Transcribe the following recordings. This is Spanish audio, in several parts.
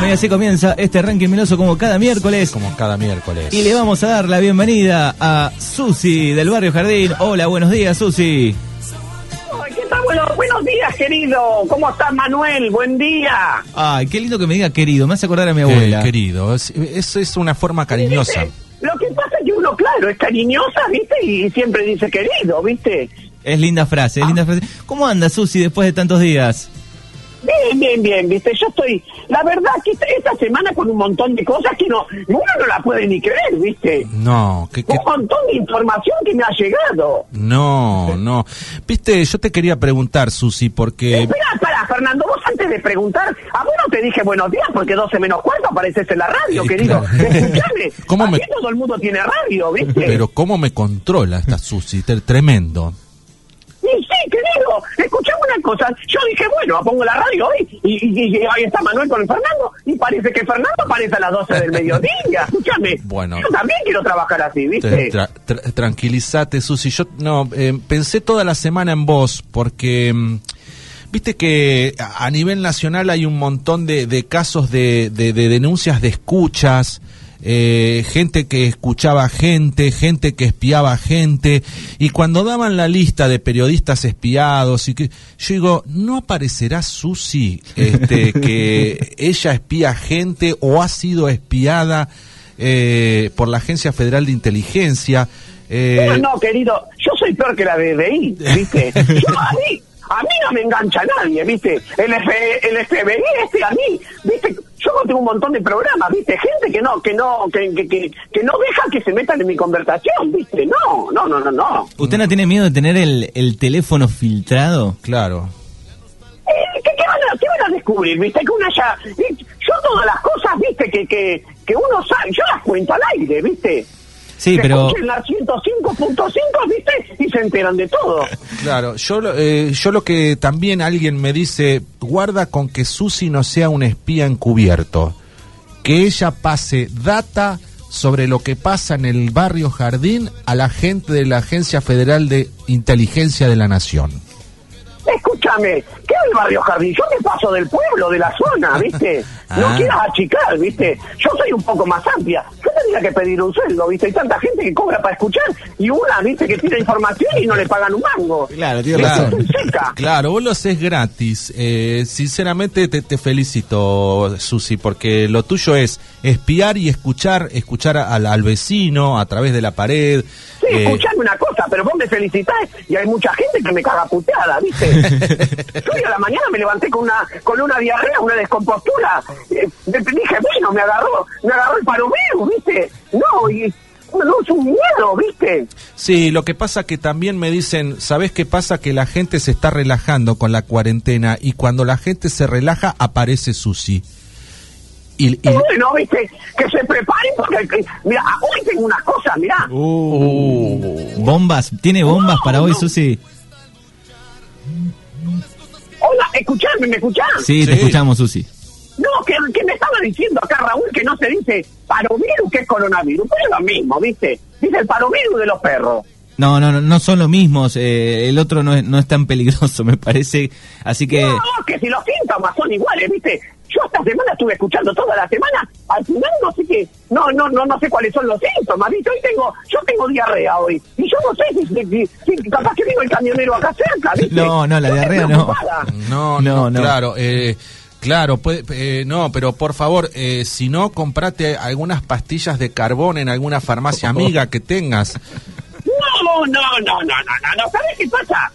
Bueno, y así comienza este ranking miloso como cada miércoles. Como cada miércoles. Y le vamos a dar la bienvenida a Susi del Barrio Jardín. Hola, buenos días, Susi. Ay, ¿Qué tal? Bueno, buenos días, querido. ¿Cómo estás, Manuel? Buen día. Ay, qué lindo que me diga querido. Me hace acordar a mi Eh, abuela. querido, es, es, es una forma cariñosa. ¿Viste? Lo que pasa es que uno, claro, es cariñosa, ¿viste? Y siempre dice querido, ¿viste? Es linda frase, es linda frase. ¿Cómo anda, Susi, después de tantos días? Bien, bien, bien, ¿viste? Yo estoy, la verdad, que esta, esta semana con un montón de cosas que no, uno no la puede ni creer, ¿viste? No, que, que- Un montón de información que me ha llegado. no, no. Viste, yo te quería preguntar, Susi, porque Espera, espera, Fernando, vos antes de preguntar, a vos no te dije buenos días porque 12 menos cuarto apareces en la radio, Eh, querido. claro. Escuchame, ¿Cómo me- todo el mundo tiene radio, ¿viste? pero cómo me controla esta Susi, tremendo. Y sí, querido, escuchame una cosa. Yo dije, bueno, pongo la radio hoy y, y- y ahí está Manuel con el Fernando y parece que Fernando aparece a las 12 del mediodía. Escúchame. Bueno. Yo también quiero trabajar así, Te- ¿viste? tra- tra- tranquilízate, Susi. Yo no eh, pensé toda la semana en vos porque mm, viste que a a nivel nacional hay un montón de, de casos de, de- de denuncias de escuchas. Eh, gente que escuchaba gente, gente que espiaba gente, y cuando daban la lista de periodistas espiados, y que yo digo, ¿no aparecerá Susi este, que ella espía gente o ha sido espiada eh, por la Agencia Federal de Inteligencia. eh, No, no, querido, yo soy peor que la BBI, ¿viste? Yo, a mí, a mí no me engancha nadie, ¿viste? El, F- el FBI este a mí, ¿viste? Yo tengo un montón de programas, ¿viste? Gente que no, que no, que, que, que, que no deja que se metan en mi conversación, ¿viste? No, no, no, no, no. ¿Usted no tiene miedo de tener el, el teléfono filtrado? Claro. Eh, ¿qué, qué van a, qué van a descubrir, viste? Que una ya... Yo todas las cosas, viste, que, que, que uno sabe, yo las cuento al aire, viste. Sí, pero... la 105.5, viste, y se enteran de todo. Claro, yo, lo- eh, yo lo que también alguien me dice, guarda con que Susi no sea un espía encubierto, que ella pase data sobre lo que pasa en el barrio Jardín a la gente de la Agencia Federal de Inteligencia de la Nación. Escúchame, ¿qué es el barrio Jardín? Yo me paso del pueblo, de la zona, ¿viste? No Ah. quieras achicar, ¿viste? Yo soy un poco más amplia. Yo tendría que pedir un sueldo, ¿viste? Hay tanta gente que cobra para escuchar y una, ¿viste? Que tira información y no le pagan un mango. Claro, tiene. Estoy seca. Claro, vos lo haces gratis. Eh, sinceramente te, te felicito, Susi, porque lo tuyo es espiar y escuchar, escuchar al, al vecino a través de la pared. Sí, eh, escuchame una cosa, pero vos me felicitás y hay mucha gente que me caga puteada, ¿viste? Yo hoy a la mañana me levanté con una con una diarrea, una descompostura. Eh, me- dije, bueno, me agarró, me agarró el parovirus, ¿viste? No, y no, es un miedo, ¿viste? Sí, lo que pasa que también me dicen, ¿sabés qué pasa? Que la gente se está relajando con la cuarentena y cuando la gente se relaja aparece Susi. Y, y- Bueno, ¿viste? Que se preparen porque, que- mira, hoy tengo unas cosas, mira. Uh, bombas, ¿tiene bombas No, para hoy, no. Susi? Hola, escuchame, ¿me escuchás? Sí, te Sí. escuchamos, Susi. No, que, que me estaba diciendo acá Raúl que no se dice parovirus que es coronavirus, pero es lo mismo, ¿viste? Dice el parovirus de los perros. No, no, no, no son los mismos. eh, el otro no es, no es tan peligroso, me parece. Así que... No, que si los síntomas son iguales, ¿viste? Yo esta semana estuve escuchando toda la semana, al final no sé qué, no, no, no, no sé cuáles son los síntomas, ¿viste? Hoy tengo, yo tengo diarrea hoy, y yo no sé si, si, si- si capaz que vino el camionero acá cerca, ¿viste? No, no, la Yo diarrea no, No, no, no. claro, eh, claro, puede- eh, no, pero por favor, eh, si no, comprate algunas pastillas de carbón en alguna farmacia amiga que tengas. No, no, no, no, no, no, no, ¿sabes qué pasa?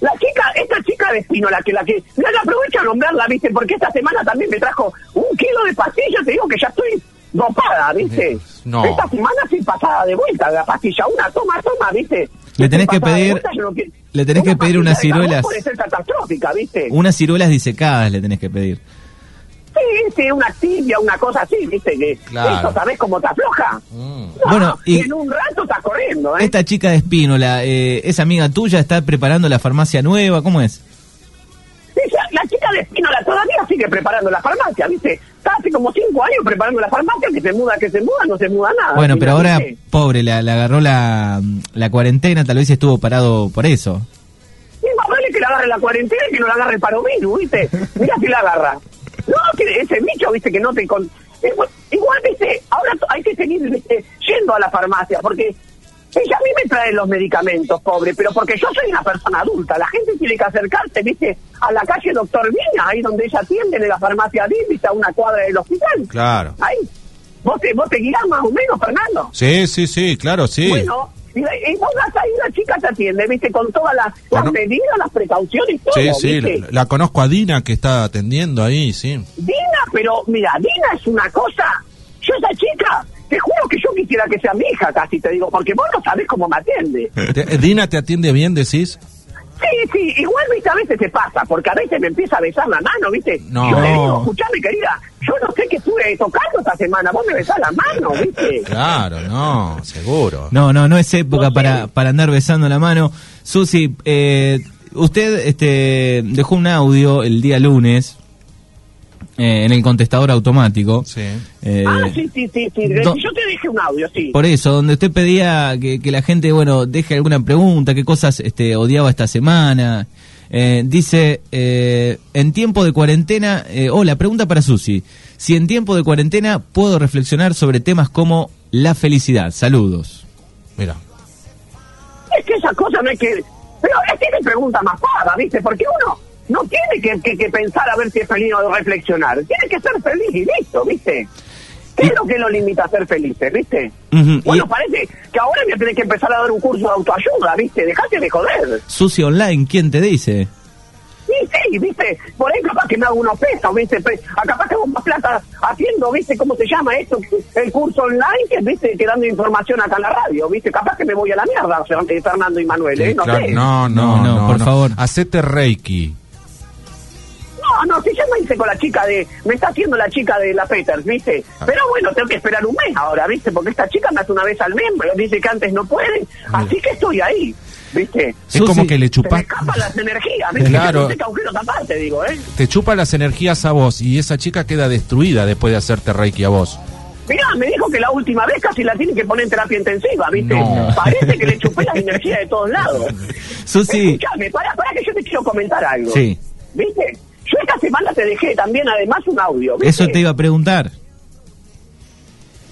La chica, esta chica de Espino, la que, la que, la aprovecho a nombrarla, ¿viste? Porque esta semana también me trajo un kilo de pastillas, te digo que ya estoy dopada, ¿viste? No. Esta semana sí pasada de vuelta la pastilla, una toma, toma, ¿viste? Le tenés que pedir- quiero- le tenés que Una pedir unas ciruelas. Puede ser catastrófica, ¿viste? Unas ciruelas disecadas le tenés que pedir. Sí, sí, una tibia, una cosa así, ¿viste? Que Claro. eso, ¿sabés cómo te afloja? Mm. No, Bueno, y- en un rato estás corriendo, ¿eh? Esta chica de Espínola, eh, ¿es amiga tuya? ¿Está preparando la farmacia nueva? ¿Cómo es? La chica de Espínola todavía sigue preparando la farmacia, ¿viste? Está hace como cinco años preparando la farmacia, que se muda, que se muda, no se muda nada. Bueno, pero ahora, pobre, la, la agarró la, la cuarentena, tal vez estuvo parado por eso. Y más vale que la agarre la cuarentena y que no la agarre el parovirus, ¿viste? Mira si la agarra. No, que ese bicho, viste, que no te... Con... Igual, igual, viste, ahora hay que seguir viste, yendo a la farmacia, porque ella a mí me trae los medicamentos, pobre, pero porque yo soy una persona adulta, la gente tiene que acercarse, viste, a la calle Doctor Viña, ahí donde ella atiende, en la farmacia Divisa, a una cuadra del hospital. Claro. Ahí. ¿Vos te, vos te guiás más o menos, Fernando? Sí, sí, sí, claro, sí. Bueno, y, y vos vas ahí, la chica te atiende, viste, con todas las, medidas, las precauciones, todo, Sí, sí, la conozco a Dina que está atendiendo ahí, sí. Dina, pero mira, Dina es una cosa. Yo esa chica, te juro que yo quisiera que sea mi hija casi, te digo, porque vos no sabés cómo me atiende. Te- ¿Dina te atiende bien, decís? Sí, sí, igual, viste, a veces te pasa, porque a veces me empieza a besar la mano, viste. No. Yo le digo, escuchame, querida, yo no sé qué estuve tocando esta semana, vos me besás la mano, viste. Claro, no, seguro. No, no, no es época No para, para andar besando la mano. Susi, eh, usted este, dejó un audio el día lunes eh, en el contestador automático. Sí. Eh, ah, sí, sí, sí, sí. do- Yo te dejé un audio, sí. Por eso, donde usted pedía que, que la gente, bueno, deje alguna pregunta, qué cosas este, odiaba esta semana. Eh, dice, eh, en tiempo de cuarentena, eh, hola, pregunta para Susi. Si en tiempo de cuarentena puedo reflexionar sobre temas como la felicidad. Saludos. Mira. Es que esas cosas no hay que... Pero es que me pregunta más pava, ¿viste? Porque uno no tiene que, que- que pensar a ver si es feliz o reflexionar. Tiene que ser feliz y listo, ¿viste? ¿Qué es lo que lo limita a ser felices, viste? Bueno, y- parece que ahora me tenés que empezar a dar un curso de autoayuda, ¿viste? Dejate de joder. Susi Online, ¿quién te dice? Sí, sí, ¿viste? Por ahí capaz que me hago unos pesos, ¿viste? A capaz que hago más plata haciendo, ¿viste? ¿Cómo se llama esto? El curso online, que, ¿viste? Que dando información acá en la radio, ¿viste? Capaz que me voy a la mierda, Fernando y Manuel, ¿eh? Sí, No claro, sé. no, no, No, no, no, por favor. Hacete Reiki. No, si ya me hice con la chica de... Me está haciendo la chica de la Peters, ¿viste? Ah. Pero bueno, tengo que esperar un mes ahora, ¿viste? Porque esta chica me hace una vez al mes, pero dice que antes no puede. Así que estoy ahí, ¿viste? Es Susi, como que le chupas, escapan las energías, ¿viste? Claro. Que aparte, digo, ¿eh? te chupa las energías a vos y esa chica queda destruida después de hacerte Reiki a vos. Mirá, me dijo que la última vez casi la tiene que poner en terapia intensiva, ¿viste? No. Parece que le chupé las energías de todos lados. Susi, Escuchame, pará, pará que yo te quiero comentar algo. Sí. ¿Viste? Yo esta semana te dejé también además un audio, ¿viste? eso te iba a preguntar.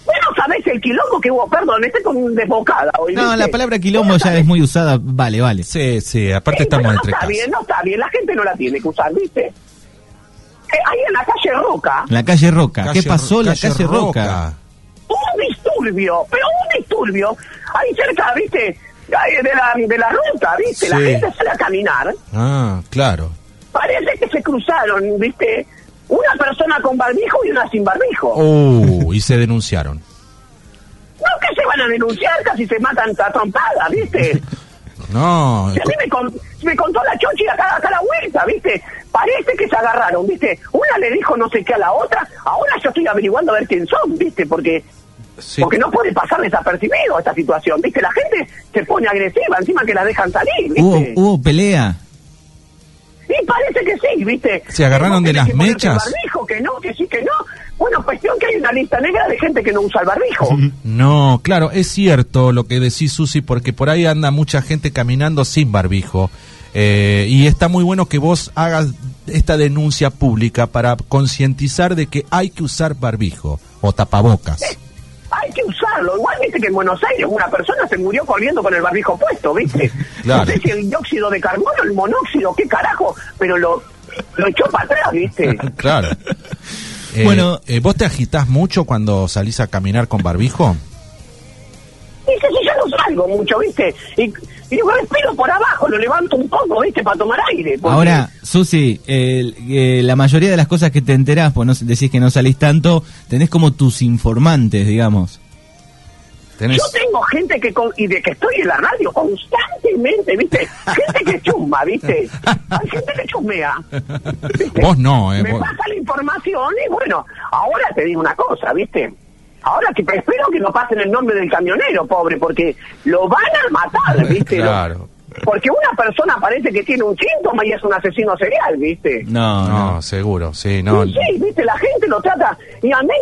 Bueno, sabés el quilombo que hubo, perdón, estoy con un desbocada hoy. No, ¿viste? la palabra quilombo ya es muy usada. Vale, vale. Sí, sí, aparte Sí, estamos pero entre no está casas. bien, no está bien, la gente no la tiene que usar, ¿viste? Eh, ahí en la calle Roca, La calle Roca. ¿Qué pasó en la calle Roca? un disturbio, pero un disturbio, ahí cerca, ¿viste? Ahí de la, de la ruta, ¿viste? La gente sale a caminar, Ah, claro. Parece que se cruzaron, ¿viste? Una persona con barbijo y una sin barbijo. Uh, y se denunciaron. No, que se van a denunciar, casi se matan a trompada, ¿viste? No, Si a mí me, con- me contó la chochi acá, acá a la vuelta, ¿viste? Parece que se agarraron, ¿viste? Una le dijo no sé qué a la otra, ahora yo estoy averiguando a ver quién son, ¿viste? Porque sí. porque no puede pasar desapercibido esta situación, ¿viste? La gente se pone agresiva, encima que la dejan salir, ¿viste? ¿Hubo, hubo pelea? Y parece que sí, ¿viste? ¿Se agarraron de las mechas? barbijo, que no, que sí, que no. Bueno, cuestión que hay una lista negra de gente que no usa el barbijo. No, claro, es cierto lo que decís, Susi, porque por ahí anda mucha gente caminando sin barbijo. Eh, y está muy bueno que vos hagas esta denuncia pública para concientizar de que hay que usar barbijo o tapabocas. Hay que usarlo. Igual viste que en Buenos Aires una persona se murió corriendo con el barbijo puesto, ¿viste? Claro. No sé si el dióxido de carbono, el monóxido, qué carajo, pero lo, lo echó para atrás, ¿viste? claro. Eh, Bueno. eh, ¿Vos te agitás mucho cuando salís a caminar con barbijo? Dice, si yo no salgo mucho, ¿viste? Y, y yo respiro por abajo, lo levanto un poco, ¿viste? Para tomar aire. porque- Ahora, Susi, eh, la mayoría de las cosas que te enterás, pues no decís que no salís tanto, tenés como tus informantes, digamos. Tenés- Yo tengo gente que, con- y de que estoy en la radio constantemente, ¿viste? Gente que chusma, ¿viste? Hay gente que chusmea. ¿viste? Vos no, eh, Me vos- pasa la información y bueno, ahora te digo una cosa, ¿viste? Ahora que espero que no pasen el nombre del camionero, pobre, porque lo van a matar, ¿viste? Claro. Porque una persona parece que tiene un síntoma y es un asesino serial, ¿viste? No, No, no. seguro, sí, no. Sí, sí, viste, la gente lo trata. Y a mí,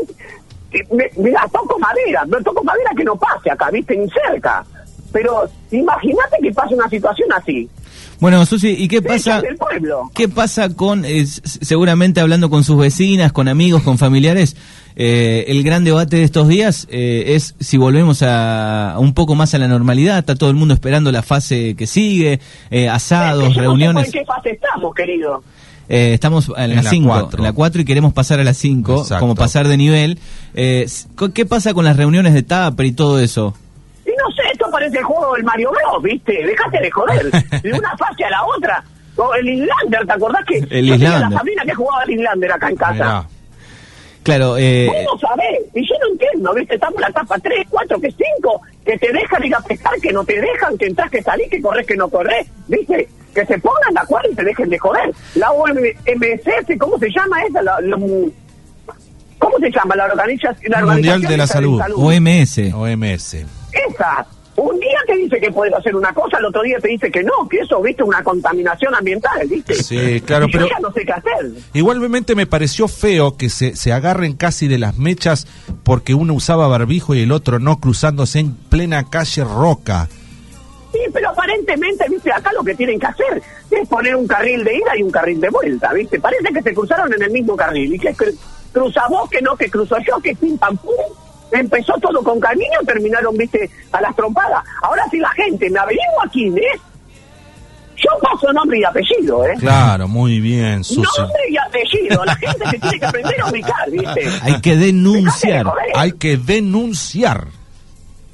eh, me- mira, toco madera, toco madera que no pase acá, viste, ni cerca. Pero imagínate que pasa una situación así. Bueno, Susi, ¿y qué pasa? pueblo. ¿Qué pasa con, eh, seguramente hablando con sus vecinas, con amigos, con familiares? eh, el gran debate de estos días eh, es si volvemos a, a un poco más a la normalidad. Está todo el mundo esperando la fase que sigue, eh, asados, Es que yo no sé reuniones. ¿En qué fase estamos, querido? Eh, estamos en, En la la 5, cuatro. en la 4 y queremos pasar a la 5, Exacto. como pasar de nivel. Eh, ¿Qué pasa con las reuniones de TAPER y todo eso? No parece el juego del Mario Bros, ¿viste? Déjate de joder. De una fase a la otra. O el Islander, ¿te acordás que El yo tenía Islander. la familia que jugaba al Islander acá en casa? Mirá. Claro, eh, ¿Cómo sabés? Y yo no entiendo, ¿viste? Estamos en la etapa 3, 4, que 5, que te dejan ir a pescar, que no te dejan, que entras, que salís, que corres, que no corres, ¿viste? Que se pongan de acuerdo y se dejen de joder. La OMS, ¿cómo se llama esa? La- la- ¿Cómo se llama la organización? La Mundial organización de la esa Salud. OMS. OMS. Esa. Un día te dice que puedes hacer una cosa, el otro día te dice que no, que eso, viste, una contaminación ambiental, viste. Sí, claro, Y yo pero- ya no sé qué hacer. Igualmente me pareció feo que se, se agarren casi de las mechas porque uno usaba barbijo y el otro no, cruzándose en plena calle Roca. Sí, pero aparentemente, viste, acá lo que tienen que hacer es poner un carril de ida y un carril de vuelta, viste. Parece que se cruzaron en el mismo carril y que cru- cruza vos, que no, que cruzo yo, que pim pam pum. Empezó todo con cariño, terminaron, viste, a las trompadas. Ahora si la gente me averigua quién es, yo paso nombre y apellido, ¿eh? Claro, muy bien, Susi. Nombre y apellido. La gente se tiene que aprender a ubicar, ¿viste? Hay que denunciar. Hay que denunciar.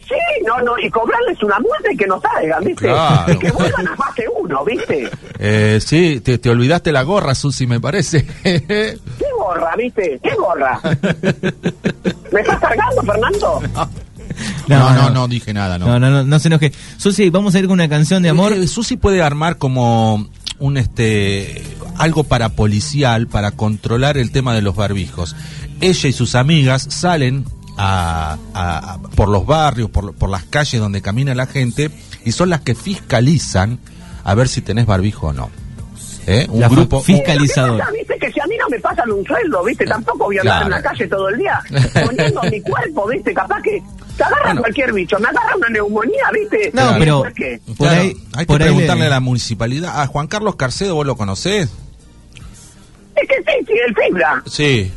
Sí, no, no, y cobrarles una multa y que no salgan, ¿viste? Claro. Y que vuelvan a fase uno, ¿viste? Eh, sí, te, te olvidaste la gorra, Susi, me parece. ¿Qué gorra, viste? ¿Qué gorra? ¿Me estás cargando, Fernando? no, no, no, dije nada, no. No, no, no, no se enoje. Susi, vamos a ir con una canción de amor. Eh, Susi puede armar como un este algo para policial para controlar el tema de los barbijos. Ella y sus amigas salen a, a- a- por los barrios, por, por las calles donde camina la gente y son las que fiscalizan a ver si tenés barbijo o no. ¿Eh? Un La grupo fi- fiscalizador. Pero ¿qué pasa, viste? Que si a mí no me pasan un sueldo, viste, tampoco voy a andar en la calle todo el día poniendo mi cuerpo, viste, capaz que te agarra Bueno. cualquier bicho, me agarra una neumonía, viste. No, Claro. pero ¿Por qué? por Claro, ahí, hay que ahí preguntarle le- a la municipalidad. A Juan Carlos Carcedo, ¿vos lo conocés? Es que sí, sí, el fibra. Sí.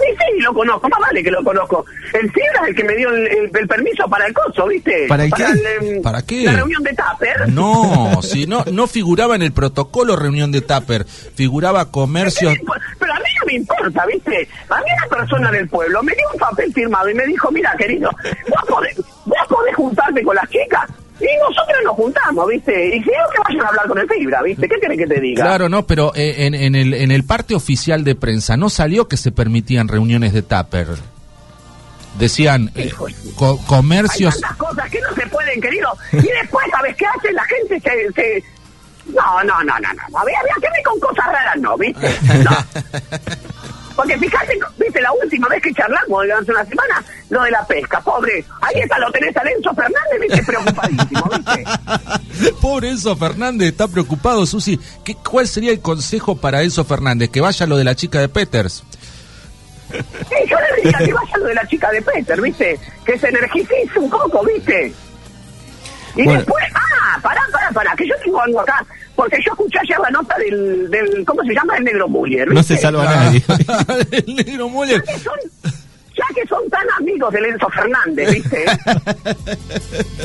Sí, sí, lo conozco, más vale que lo conozco. El fibra es el que me dio el, el- el permiso para el coso, viste. ¿Para el qué? em, ¿Para qué? La reunión de Tupper. No, si no, no figuraba en el protocolo reunión de Tupper, figuraba comercio. Pero a mí no me importa, ¿viste? A mí una persona del pueblo me dio un papel firmado y me dijo, mira, querido, vos podés, vos podés juntarte con las chicas y nosotros nos juntamos, ¿viste? Y si no, que vayan a hablar con el fibra, ¿viste? ¿Qué querés que te diga? Claro, no, pero eh, en, en el, en el parte oficial de prensa no salió que se permitían reuniones de Tupper. Decían eh, Hijo de- co- Hay comercios. tantas cosas que no se pueden, querido. Y después, ¿sabes qué hace? La gente se... se... No, no, no, no, no. Había, había que ver con cosas raras, no, ¿viste? No. Porque fíjate, viste, la última vez que charlamos, hace una semana, lo de la pesca, pobre. Ahí está, lo tenés a Lenzo Fernández, viste, preocupadísimo, viste. Pobre Enzo Fernández, está preocupado, Susi. ¿Qué, ¿Cuál sería el consejo para Enzo Fernández? Que vaya lo de la chica de Peters. Sí, yo le diría que vaya lo de la chica de Peter, ¿viste? Que se energicice un poco, ¿viste? Y Bueno. después, ah, pará, pará, pará, que yo tengo algo acá, porque yo escuché ayer la nota del, del ¿cómo se llama? El negro Muller, No se salva nadie. el negro Müller. Ya que son, ya que son tan amigos de Lenzo Fernández, ¿viste?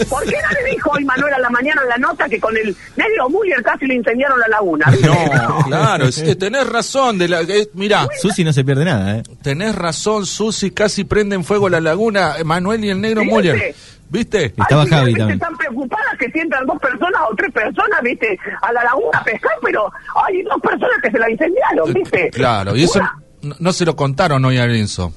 ¿Por qué no le dijo hoy Manuel a la mañana en la nota que con el negro Muller casi le incendiaron la laguna, ¿viste? No, claro, es- tenés razón. De la, eh, mirá, Susi no se pierde nada, ¿eh? tenés razón, Susi, casi prende en fuego la laguna. eh, Manuel y el negro Sí. ¿viste? ¿Viste? Estaba Javi ¿viste? también. Están preocupadas que sientan dos personas o tres personas, ¿viste? A la laguna a pescar, pero hay dos personas que se la incendiaron, ¿viste? Claro, y eso Una- no, no se lo contaron hoy a Enzo.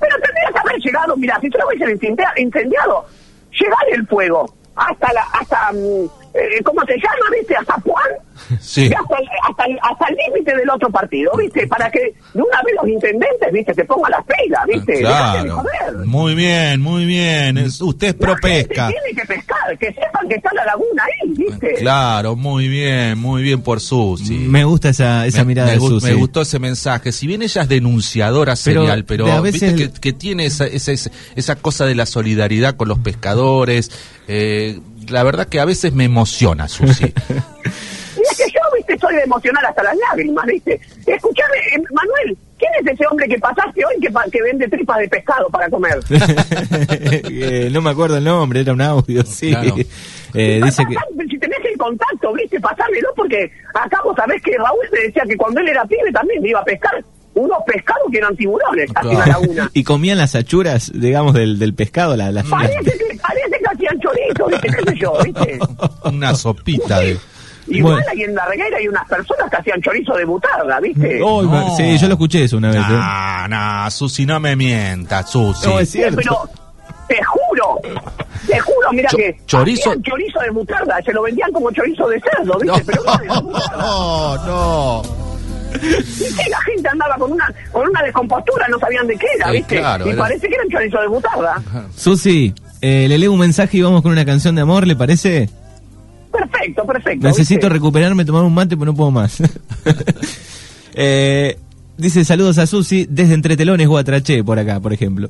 Pero tendría que haber llegado, mira, si tú lo hubiesen incendia- incendiado, llegar el fuego hasta la, hasta, mm, eh, ¿cómo se llama, viste? Hasta Juan, Sí. hasta, el- hasta, el- hasta el límite del otro partido, viste, para que de una vez los intendentes, viste, se pongan las pilas, viste, de Claro. Muy bien, muy bien. Es- usted es La pro gente pesca. Tiene que pescar, que sepan que está la laguna ahí, viste. Claro, muy bien, muy bien por Susi. Me gusta esa, esa Me- mirada me, de Susi. me gustó ese mensaje. Si bien ella es denunciadora Pero serial, pero, a veces viste que, que tiene esa, esa, esa- esa cosa de la solidaridad con los pescadores. eh, la verdad que a veces me emociona, Susi. Y es que yo, viste, soy de emocionar hasta las lágrimas, viste. Escuchame, eh, Manuel, ¿quién es ese hombre que pasaste hoy que, pa- que vende tripas de pescado para comer? Eh, no me acuerdo el nombre, era un audio, sí. Claro. Eh, dice que... Si tenés el contacto, viste, pasámelo, porque acá vos sabés que Raúl me decía que cuando él era pibe también iba a pescar unos pescados que eran tiburones hacia la Claro. laguna. Y comían las achuras, digamos, del, del pescado, la, las Parece que, parece que hacían chorizo, viste, qué sé yo, viste. Una sopita de... Igual Bueno. ahí en la reguera hay unas personas que hacían chorizo de butarda, viste. Oh, No. Sí, yo lo escuché eso una vez. ¿eh? No, no, Susi, no me mientas, Susi. No, es Sí, cierto. pero te juro, te juro, mira Cho- que chorizo- chorizo de butarda, se lo vendían como chorizo de cerdo, ¿viste? Pero no butarda. no, no. Y que la gente andaba con una con una descompostura, no sabían de qué era, ¿viste? claro, y era- parece que eran chorizo de butarda. Susi, eh, le leo un mensaje y vamos con una canción de amor, ¿le parece? Perfecto, perfecto. Necesito ¿viste? recuperarme, tomar un mate, pero no puedo más. Eh, dice saludos a Susi desde Entretelones Guatraché, por acá, por ejemplo.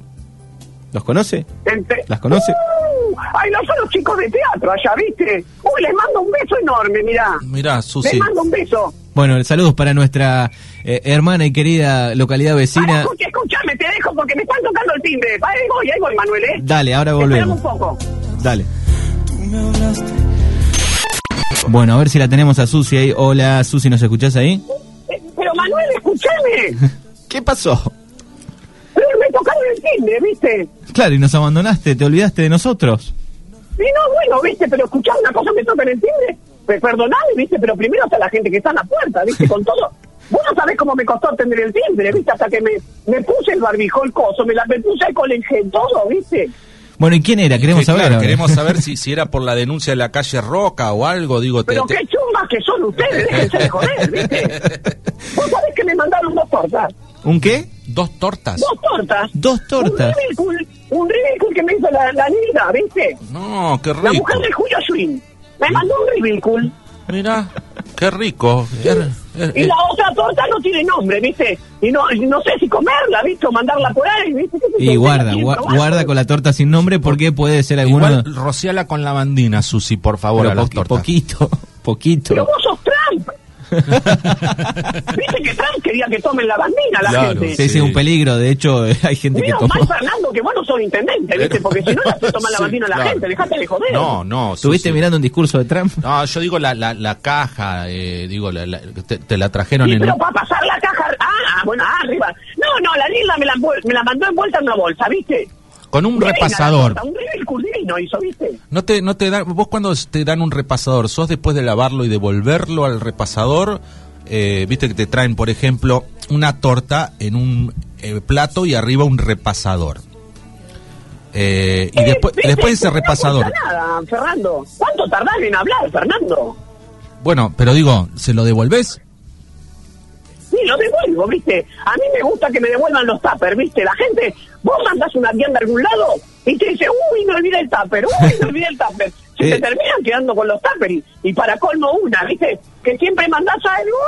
¿Los conoce? Entre- ¿Las conoce? Uh, ay, no son los chicos de teatro allá, ¿viste? Uy, les mando un beso enorme, mirá. Mirá, Les Susi. mando un beso. Bueno, saludos para nuestra eh, hermana y querida localidad vecina. escucha, escuchame, te dejo porque me están tocando el timbre. Ahí voy, ahí voy, Manuel, ¿eh? Dale, ahora volvemos. un poco. Dale. Bueno, a ver si la tenemos a Susi ahí. Hola, Susi, ¿nos escuchás ahí? Eh, Pero Manuel, escúchame. ¿Qué pasó? Pero me tocaron el timbre, ¿viste? Claro, y nos abandonaste, te olvidaste de nosotros. Y no, bueno, ¿viste? Pero escuchame una cosa, me tocan el timbre. Perdoname, ¿viste? Pero primero está la gente que está en la puerta, ¿viste? Con todo. Vos no sabés cómo me costó atender el timbre, ¿viste? Hasta que me, me puse el barbijo, el coso, me, la, me puse alcohol en gel, todo, ¿viste? Bueno, ¿y quién era? Queremos Que, saber. claro, queremos saber si, si era por la denuncia de la calle Roca o algo, digo. Pero te- qué chumas que son ustedes, déjense de joder, ¿viste? Vos sabés que me mandaron dos tortas. ¿Un qué? Dos tortas. Dos tortas. Dos tortas. Un ridículo, un ridículo que me hizo la, la niña, ¿viste? No, qué La rico. mujer de Julio Swin. Me mandó un ridículo. Mira, qué rico. Er- er- Y er- la otra torta no tiene nombre, ¿viste? Y no, y no sé si comerla, ¿viste? O mandarla por ahí, ¿viste? ¿Qué sé yo? Y guarda, gua- guarda con la torta sin nombre porque puede ser alguno. Igual rociala con lavandina, Susi, por favor, Pero a las poqui- tortas. poquito, poquito. Pero vos sos. ¿Viste que Trump quería que tomen la bandina la Claro, gente? Sí, sí, Sí. un peligro. De hecho, hay gente que Menos tomó. mal, Fernando, que vos no sos intendente, ¿viste? Porque si no le tomar la bandina a la claro. gente, dejate de joder. No, no. ¿Estuviste mirando un discurso de Trump? No, yo digo la, la, la caja, eh, digo, la, la- te, te la trajeron Sí, en pero para pasar la caja... Ah, bueno, ah, arriba. No, no, la Lila me la, me la mandó envuelta en una bolsa, ¿viste? Con un repasador. Un divino hizo, ¿viste? No te, no te dan, vos cuando te dan un repasador, sos después de lavarlo y devolverlo al repasador, eh, viste que te traen, por ejemplo, una torta en un eh, plato y arriba un repasador. Eh, y después, ¿viste? después ese No repasador. nada, Fernando. ¿Cuánto tardás en hablar, Fernando? Bueno, pero digo, ¿se lo devolvés? Sí, lo devuelvo, ¿viste? A mí me gusta que me devuelvan los tuppers, ¿viste? La gente, vos mandás una vianda a algún lado y te dice, uy, me olvidé el tupper, uy, me olvidé el tupper. Se te terminan quedando con los tuppers y, y para colmo una, ¿viste? Que siempre mandás algo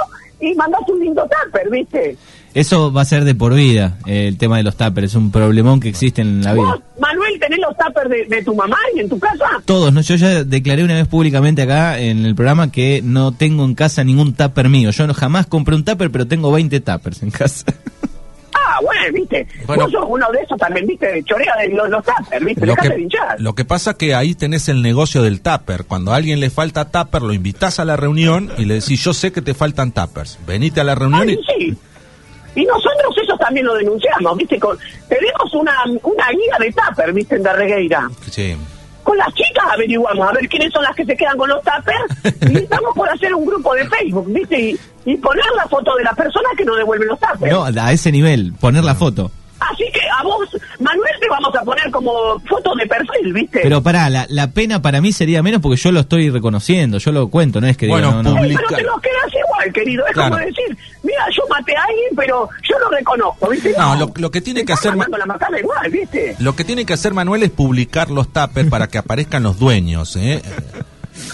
y mandás un lindo tupper, ¿viste? Eso va a ser de por vida, eh, el tema de los tuppers. Es un problemón que existe en la vida. Vos, Manuel, tenés los tuppers de, de tu mamá y en tu casa. Todos, ¿no? Yo ya declaré una vez públicamente acá en el programa que no tengo en casa ningún tupper mío. Yo no jamás compré un tupper, pero tengo 20 tuppers en casa. Ah, bueno, ¿viste? Bueno. Vos sos uno de esos también, ¿viste? Chorea de los, los tuppers, ¿viste? Lo Dejate de que, hinchar. lo que pasa que ahí tenés el negocio del tupper. Cuando a alguien le falta tupper, lo invitás a la reunión y le decís, yo sé que te faltan tuppers. Venite a la reunión Ay, y... sí. Y nosotros eso también lo denunciamos, ¿viste? Con, tenemos una, una guía de tupper, ¿viste? En Darregueira. Sí. Con las chicas averiguamos a ver quiénes son las que se quedan con los tuppers y estamos por hacer un grupo de Facebook, ¿viste? Y, y poner la foto de las personas que nos devuelven los tuppers. No, a ese nivel, poner la foto. Así que a vos, Manuel, te vamos a poner como foto de perfil, ¿viste? Pero pará, la, la pena para mí sería menos porque yo lo estoy reconociendo, yo lo cuento, no es que diga, Bueno, no, no. Publica- pero te lo quedas igual, querido. Es Claro. como decir, mira, yo maté a alguien, pero yo lo reconozco, ¿viste? No, lo- lo que tiene que hacer, Ma- mandando la macana igual, ¿viste? Lo que tiene que hacer Manuel es publicar los tuppers para que aparezcan los dueños, ¿eh?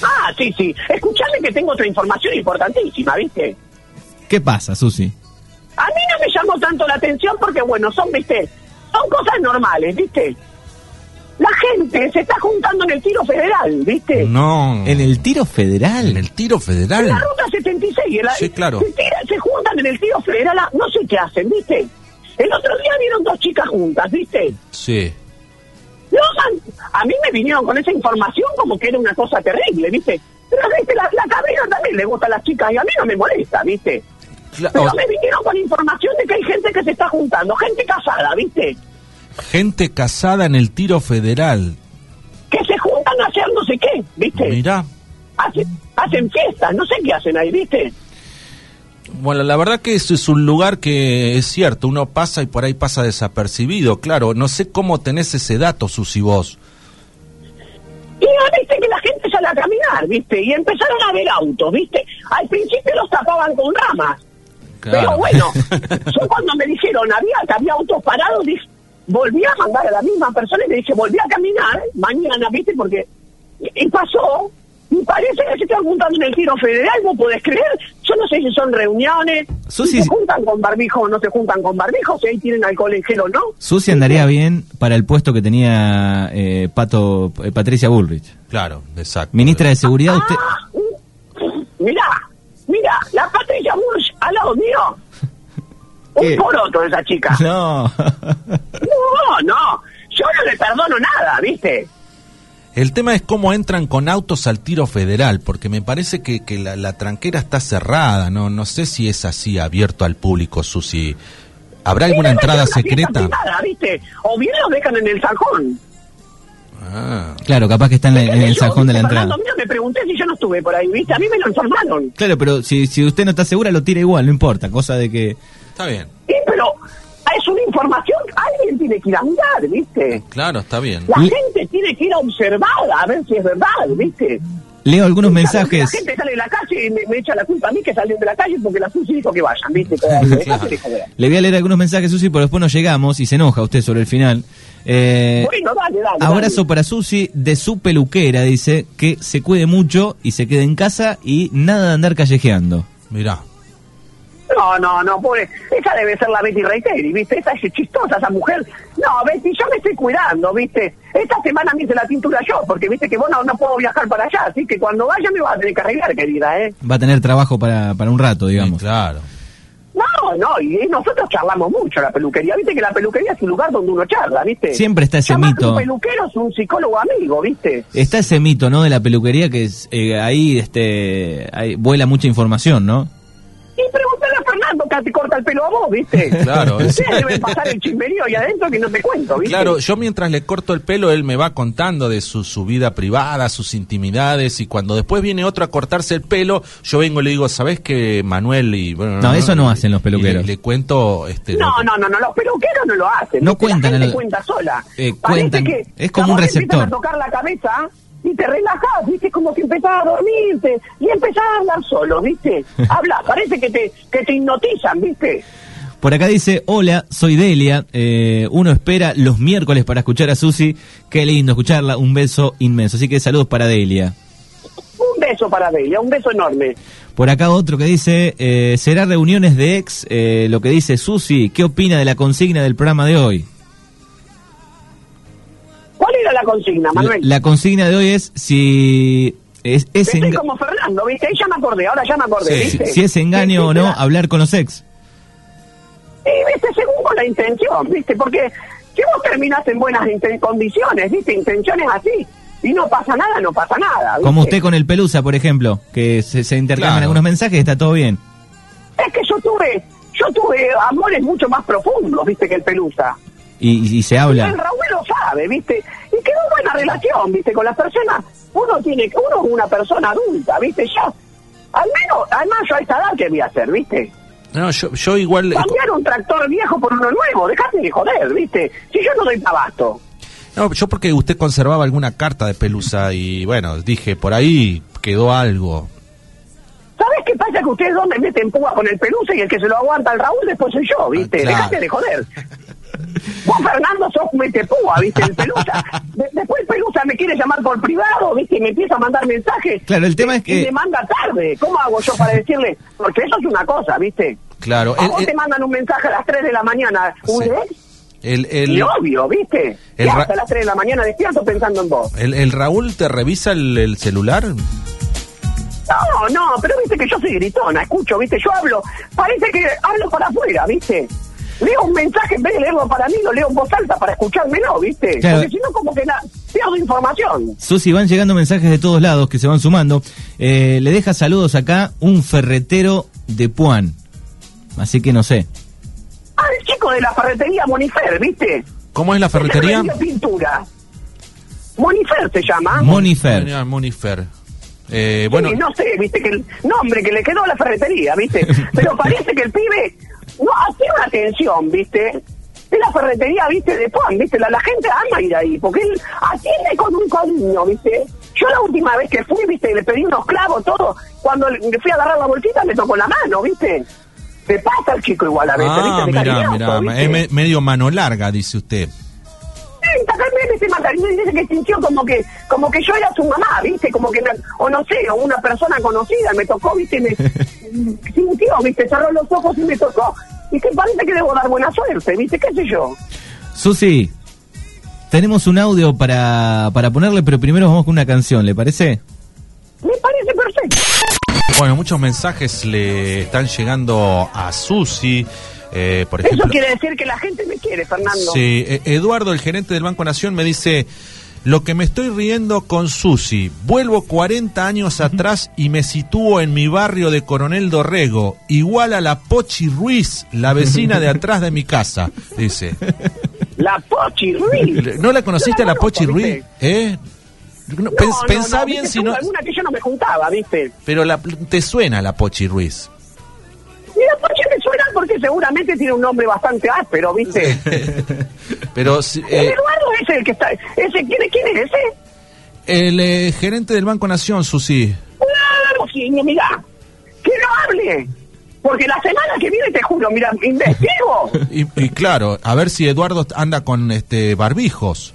Ah, sí, sí. Escuchame que tengo otra información importantísima, ¿viste? ¿Qué pasa, Susi? A mí no me llamó tanto la atención porque, bueno, son, ¿viste? Son cosas normales, ¿viste? La gente se está juntando en el tiro federal, ¿viste? No. ¿En el tiro federal? En el tiro En federal. la ruta 76. en la- Sí, claro. Se, tira- se juntan en el tiro federal, a- no sé qué hacen, ¿viste? El otro día vieron dos chicas juntas, ¿viste? Sí. No, man, a mí me vinieron con esa información como que era una cosa terrible, ¿viste? Pero, ¿viste? La, la cabrera también le gusta a las chicas y a mí no me molesta, ¿viste? Pero me vinieron con información de que hay gente que se está juntando, gente casada, ¿viste? gente casada en el tiro federal. Que se juntan a hacer no sé qué, ¿viste? Mirá. Hacen, hacen fiestas, no sé qué hacen ahí, ¿viste? Bueno, la verdad que eso es un lugar que es cierto, uno pasa y por ahí pasa desapercibido, claro. No sé cómo tenés ese dato, Susi, vos. Y ah, viste que la gente sale a caminar, ¿viste? Y empezaron a ver autos, ¿viste? Al principio los tapaban con ramas. Pero bueno, yo cuando me dijeron había, que había autos parados, dije, volví a mandar a la misma persona y le dije, volví a caminar mañana, ¿viste? Porque. Y, y pasó, y parece que se están juntando en el tiro federal, ¿vos podés creer? Yo no sé si son reuniones, Susi- si se juntan con barbijo o no se juntan con barbijo, si ahí tienen alcohol en gel o no. Susi andaría bien para el puesto que tenía eh, Pato eh, Patricia Bullrich. Claro, exacto. Ministra de Seguridad, usted... Ah, mirá, mirá, la Patricia Bush al lado mío. ¿Qué? Un poroto esa chica. No. No, no, yo no le perdono nada, ¿viste? El tema es cómo entran con autos al tiro federal, porque me parece que, que la, la tranquera está cerrada, no no sé si es así abierto al público, Susi. ¿Habrá alguna entrada secreta? privada, ¿viste? O bien los dejan en el sajón. Ah, Claro, capaz que está en, la- en el sajón de la entrada. Fernando, mira, me pregunté si yo no estuve por ahí, ¿viste? A mí me lo informaron. Claro, pero si, si usted no está segura, lo tira igual, no importa. Cosa de que... está bien, Sí, pero es una información, alguien tiene que ir a mirar, ¿viste? claro, está bien. La gente tiene que ir a observar, a ver si es verdad, ¿viste? Leo algunos La mensajes. gente sale de la calle y me, me echa la culpa a mí que salió de la calle porque la Susi dijo que vayan, ¿viste? Joder. Le voy a leer algunos mensajes, Susi, pero después nos llegamos y se enoja usted sobre el final. Eh, Bueno, dale, dale. abrazo dale. para Susi de su peluquera, dice, que se cuide mucho y se quede en casa y nada de andar callejeando. Mirá. No, no, no, pobre. Esa debe ser la Betty Reiteri, ¿viste? Esa es chistosa, esa mujer. No, Betty, yo me estoy cuidando, ¿viste? Esta semana me hice la tintura yo, porque, ¿viste? Que vos no, no puedo viajar para allá, así que cuando vaya me vas a tener que arreglar, querida, ¿eh? Va a tener trabajo para, para un rato, digamos. Sí, claro. No, no, y nosotros charlamos mucho la peluquería, ¿viste? Que la peluquería es un lugar donde uno charla, ¿viste? Siempre está ese mito. Un peluquero es un psicólogo amigo, ¿viste? Está ese mito, ¿no? De la peluquería que es, eh, ahí, este, ahí vuela mucha información, ¿no? Y pregúntale a Fernando que te corta el pelo a vos, ¿viste? Claro, es- Ustedes deben pasar el chismerío ahí adentro que no te cuento, ¿viste? Claro, yo mientras le corto el pelo, él me va contando de su, su vida privada, sus intimidades, y cuando después viene otro a cortarse el pelo, yo vengo y le digo, ¿sabes que Manuel y... Bueno, No, eso no hacen los peluqueros. Y le, le cuento... Este, No, no, no, no, los peluqueros no lo hacen. No ¿viste? cuentan La gente el- cuenta sola. Eh, cuentan. que Es como un receptor. a tocar la cabeza y te relajás, ¿viste? Como que empezás a dormirte y empezás a hablar solo, ¿viste? Habla, parece que te, que te hipnotizan, ¿viste? Por acá dice, hola, soy Delia. Eh, uno espera los miércoles para escuchar a Susi. Qué lindo escucharla. Un beso inmenso. Así que saludos para Delia. Un beso para Delia, un beso enorme. Por acá otro que dice, eh, ¿será reuniones de ex? Eh, lo que dice Susi, ¿qué opina de la consigna del programa de hoy? ¿Cuál era la consigna, La, Manuel? la consigna de hoy es si es, es Estoy enga- como Fernando, ¿viste? Ahí ya me acordé, ahora ya me acordé, Sí. ¿viste? si es engaño Sí, o no será- hablar con los ex. Y, viste, según con la intención, viste, porque si vos terminás en buenas condiciones, viste, intenciones así, y no pasa nada, no pasa nada. ¿viste? Como usted con el Pelusa, por ejemplo, que se, se intercambian Claro. algunos mensajes y está todo bien. Es que yo tuve, yo tuve amores mucho más profundos, viste, que el Pelusa. Y, y se El habla. Raúl lo sabe, viste, y quedó buena relación, viste, con las personas. Uno tiene, uno es una persona adulta, viste, ya. Al menos, además yo a esta edad que voy a hacer, viste. No, yo, yo igual... Cambiar un tractor viejo por uno nuevo, dejate de joder, ¿viste? Si yo no doy pabasto. No, yo porque usted conservaba alguna carta de Pelusa y bueno, dije, por ahí quedó algo. ¿Sabes qué pasa? Que ustedes dos me meten púa con el pelusa y el que se lo aguanta al Raúl después soy yo, ¿viste? Ah, claro. Dejate de joder. Vos, Fernando, sos mete púa, ¿viste? El pelusa. De- después el pelusa me quiere llamar por privado, ¿viste? Y me empieza a mandar mensajes. Claro, el tema es que- Y me manda tarde. ¿Cómo hago yo para decirle? Porque eso es una cosa, ¿viste? Claro, A el- vos el- te mandan un mensaje a las 3 de la mañana, un Sí. El, el, y obvio, ¿viste? el hasta las 3 de la mañana despierto pensando en vos. el, el Raúl te revisa el, el celular. No, no, pero viste que yo soy gritona, escucho, viste, yo hablo, parece que hablo para afuera, viste. Leo un mensaje, en vez de leerlo para mí, lo leo en voz alta para escuchármelo, viste. Claro. Porque si no, como que la, pierdo información. Susi, van llegando mensajes de todos lados que se van sumando. Eh, le deja saludos acá un ferretero de Puan. Así que no sé. Ah, el chico de la ferretería Monifer, viste. ¿Cómo es la ferretería? Ese que vendió pintura. Monifer se llama. Monifer. Ah, Monifer. Eh, bueno, Sí, no sé, viste que el nombre que le quedó a la ferretería, viste. Pero parece que el pibe no tiene una atención, viste. Es la ferretería, viste, de Juan, viste. La, la gente ama ir ahí, porque él atiende con un cariño, viste. Yo la última vez que fui, viste, le pedí unos clavos, todo. Cuando le fui a agarrar la bolsita, me tocó la mano, viste. Te pasa el chico igual a veces, ah, viste, es me- medio mano larga, dice usted. Sí, también se mata, y dice que sintió como que como que yo era su mamá, ¿viste? Como que, me- o no sé, o una persona conocida, me tocó, ¿viste? Me sintió, ¿viste? Cerró los ojos y me tocó. Y que parece que debo dar buena suerte, ¿viste? ¿Qué sé yo? Susi, tenemos un audio para, para ponerle, pero primero vamos con una canción, ¿le parece? Me parece perfecto. Bueno, muchos mensajes le están llegando a Susi. Eh, por Eso ejemplo, quiere decir que la gente me quiere, Fernando. Sí, eh, Eduardo, el gerente del Banco Nación, me dice, lo que me estoy riendo con Susi, vuelvo 40 años atrás y me sitúo en mi barrio de Coronel Dorrego, igual a la Pochi Ruiz, la vecina de atrás de mi casa, dice. La Pochi Ruiz. ¿No la conociste a la Pochi Ruiz? ¿viste? ¿Eh? No, No, pens- no, pensá no, bien si no... Alguna que yo no me juntaba, ¿viste? Pero la, te suena la Pochi Ruiz. Porque seguramente tiene un nombre bastante áspero, ¿viste? Pero eh, Eduardo es el que está. Ese, ¿quién, quién es ese? el eh, gerente del Banco Nación, Susi. Claro, sí, mira, que no hable. Porque la semana que viene, te juro, mira, investigo. Y, y claro, a ver si Eduardo anda con este barbijos.